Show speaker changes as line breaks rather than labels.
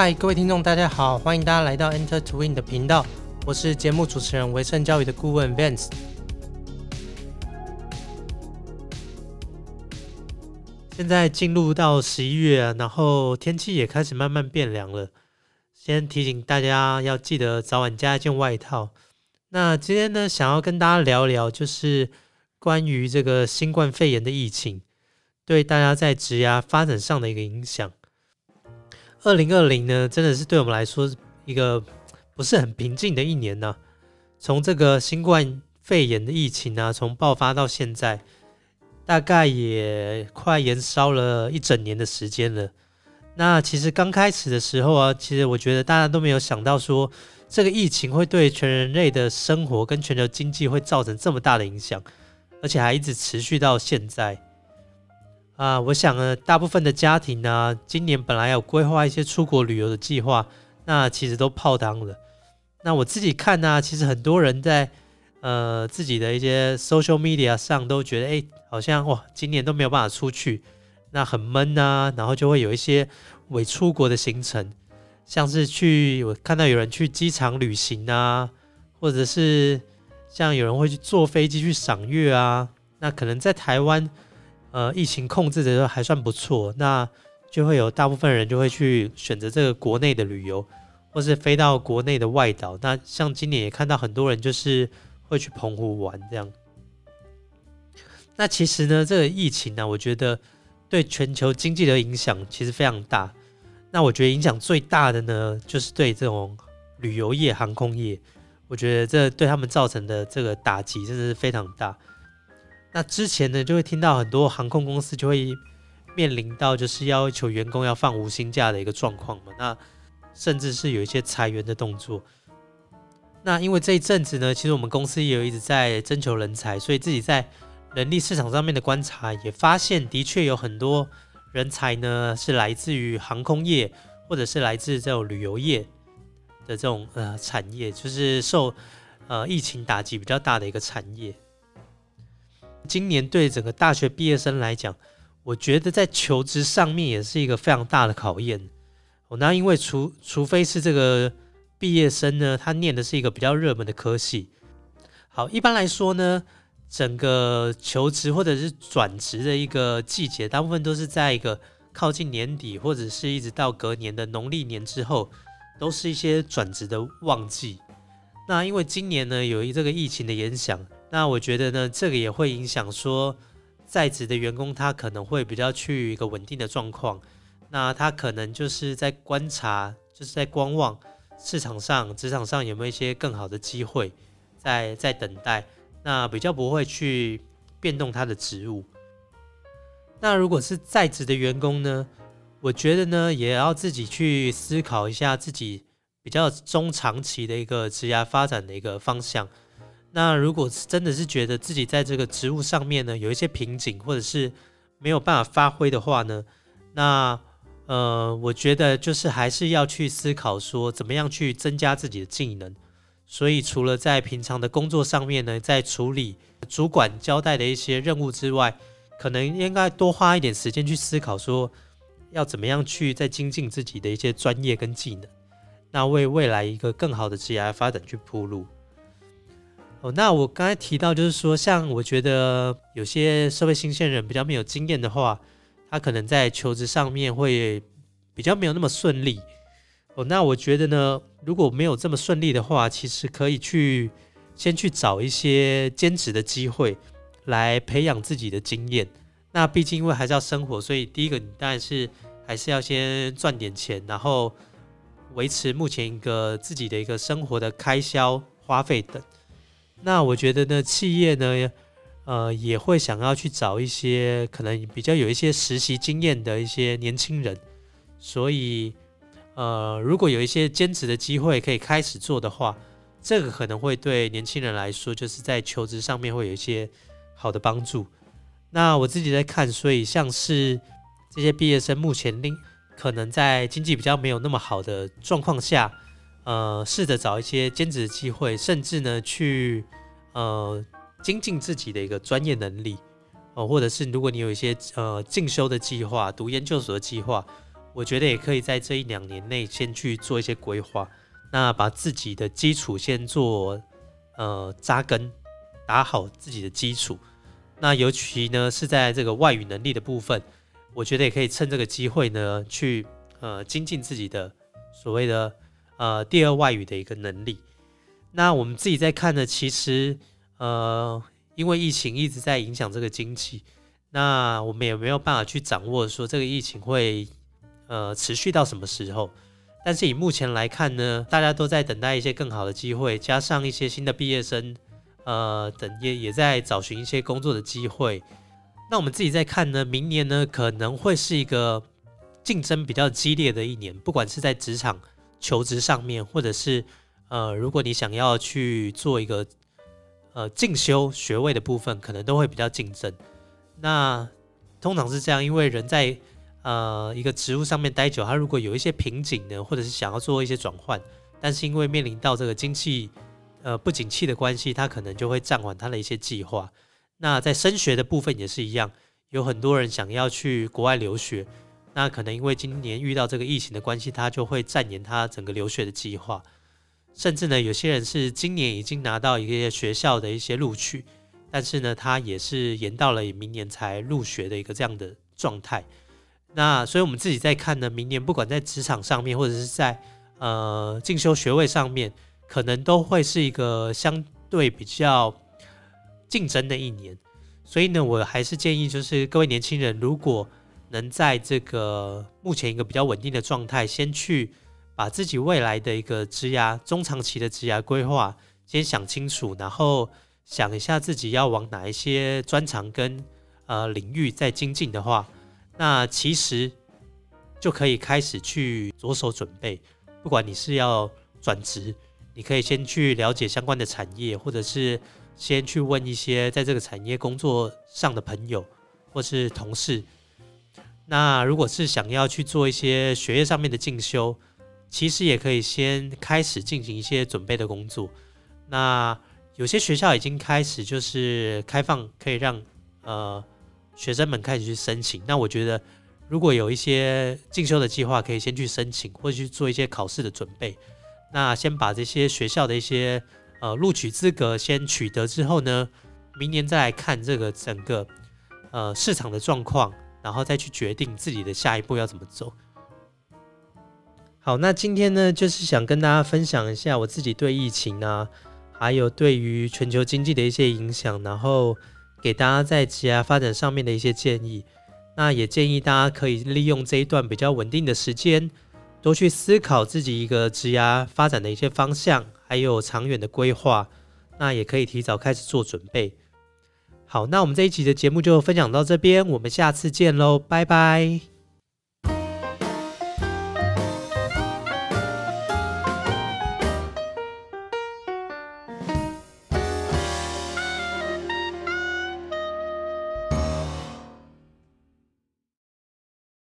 嗨，各位听众，大家好，欢迎大家来到 Enter Twin 的频道，我是节目主持人维盛教育的顾问 Vance。现在进入到十一月，然后天气也开始慢慢变凉了，先提醒大家要记得早晚加一件外套。那今天呢，想要跟大家聊聊，就是关于这个新冠肺炎的疫情对大家在职涯发展上的一个影响。二零二零呢，真的是对我们来说一个不是很平静的一年呢。从这个新冠肺炎的疫情啊，从爆发到现在，大概也快延烧了一整年的时间了。那其实刚开始的时候啊，其实我觉得大家都没有想到说。这个疫情会对全人类的生活跟全球经济会造成这么大的影响，而且还一直持续到现在啊！我想呢，大部分的家庭呢，今年本来有规划一些出国旅游的计划，那其实都泡汤了。那我自己看呢，其实很多人在呃自己的一些 social media 上都觉得，哎，好像哇，今年都没有办法出去，那很闷呐，然后就会有一些伪出国的行程。像是去，我看到有人去机场旅行啊，或者是像有人会去坐飞机去赏月啊。那可能在台湾，呃，疫情控制的时候还算不错，那就会有大部分人就会去选择这个国内的旅游，或是飞到国内的外岛。那像今年也看到很多人就是会去澎湖玩这样。那其实呢，这个疫情呢，我觉得对全球经济的影响其实非常大。那我觉得影响最大的呢，就是对这种旅游业、航空业，我觉得这对他们造成的这个打击真的是非常大。那之前呢，就会听到很多航空公司就会面临到就是要求员工要放无薪假的一个状况嘛。那甚至是有一些裁员的动作。那因为这一阵子呢，其实我们公司也有一直在征求人才，所以自己在人力市场上面的观察也发现，的确有很多。人才呢是来自于航空业，或者是来自这种旅游业的这种呃产业，就是受呃疫情打击比较大的一个产业。今年对整个大学毕业生来讲，我觉得在求职上面也是一个非常大的考验。那因为除除非是这个毕业生呢，他念的是一个比较热门的科系。好，一般来说呢。整个求职或者是转职的一个季节，大部分都是在一个靠近年底，或者是一直到隔年的农历年之后，都是一些转职的旺季。那因为今年呢由于这个疫情的影响，那我觉得呢这个也会影响说在职的员工他可能会比较去一个稳定的状况，那他可能就是在观察，就是在观望市场上、职场上有没有一些更好的机会，在在等待。那比较不会去变动他的职务。那如果是在职的员工呢？我觉得呢，也要自己去思考一下自己比较中长期的一个职业发展的一个方向。那如果是真的是觉得自己在这个职务上面呢有一些瓶颈，或者是没有办法发挥的话呢，那呃，我觉得就是还是要去思考说，怎么样去增加自己的技能。所以，除了在平常的工作上面呢，在处理主管交代的一些任务之外，可能应该多花一点时间去思考，说要怎么样去再精进自己的一些专业跟技能，那为未来一个更好的职业发展去铺路。哦，那我刚才提到，就是说，像我觉得有些社会新鲜人比较没有经验的话，他可能在求职上面会比较没有那么顺利。哦，那我觉得呢，如果没有这么顺利的话，其实可以去先去找一些兼职的机会，来培养自己的经验。那毕竟因为还是要生活，所以第一个你当然是还是要先赚点钱，然后维持目前一个自己的一个生活的开销花费等。那我觉得呢，企业呢，呃，也会想要去找一些可能比较有一些实习经验的一些年轻人，所以。呃，如果有一些兼职的机会可以开始做的话，这个可能会对年轻人来说，就是在求职上面会有一些好的帮助。那我自己在看，所以像是这些毕业生目前令可能在经济比较没有那么好的状况下，呃，试着找一些兼职机会，甚至呢去呃精进自己的一个专业能力，哦，或者是如果你有一些呃进修的计划、读研究所的计划。我觉得也可以在这一两年内先去做一些规划，那把自己的基础先做呃扎根，打好自己的基础。那尤其呢是在这个外语能力的部分，我觉得也可以趁这个机会呢去呃精进自己的所谓的呃第二外语的一个能力。那我们自己在看呢，其实呃因为疫情一直在影响这个经济，那我们也没有办法去掌握说这个疫情会。呃，持续到什么时候？但是以目前来看呢，大家都在等待一些更好的机会，加上一些新的毕业生，呃，等也也在找寻一些工作的机会。那我们自己在看呢，明年呢可能会是一个竞争比较激烈的一年，不管是在职场求职上面，或者是呃，如果你想要去做一个呃进修学位的部分，可能都会比较竞争。那通常是这样，因为人在呃，一个职务上面待久，他如果有一些瓶颈呢，或者是想要做一些转换，但是因为面临到这个经济呃不景气的关系，他可能就会暂缓他的一些计划。那在升学的部分也是一样，有很多人想要去国外留学，那可能因为今年遇到这个疫情的关系，他就会暂延他整个留学的计划。甚至呢，有些人是今年已经拿到一个学校的一些录取，但是呢，他也是延到了明年才入学的一个这样的状态。那所以，我们自己在看呢，明年不管在职场上面，或者是在呃进修学位上面，可能都会是一个相对比较竞争的一年。所以呢，我还是建议，就是各位年轻人，如果能在这个目前一个比较稳定的状态，先去把自己未来的一个职涯、中长期的职涯规划先想清楚，然后想一下自己要往哪一些专长跟呃领域在精进的话。那其实就可以开始去着手准备，不管你是要转职，你可以先去了解相关的产业，或者是先去问一些在这个产业工作上的朋友或是同事。那如果是想要去做一些学业上面的进修，其实也可以先开始进行一些准备的工作。那有些学校已经开始就是开放，可以让呃。学生们开始去申请，那我觉得如果有一些进修的计划，可以先去申请，或者去做一些考试的准备。那先把这些学校的一些呃录取资格先取得之后呢，明年再来看这个整个呃市场的状况，然后再去决定自己的下一步要怎么走。好，那今天呢，就是想跟大家分享一下我自己对疫情啊，还有对于全球经济的一些影响，然后。给大家在职业发展上面的一些建议，那也建议大家可以利用这一段比较稳定的时间，多去思考自己一个职业发展的一些方向，还有长远的规划。那也可以提早开始做准备。好，那我们这一期的节目就分享到这边，我们下次见喽，拜拜。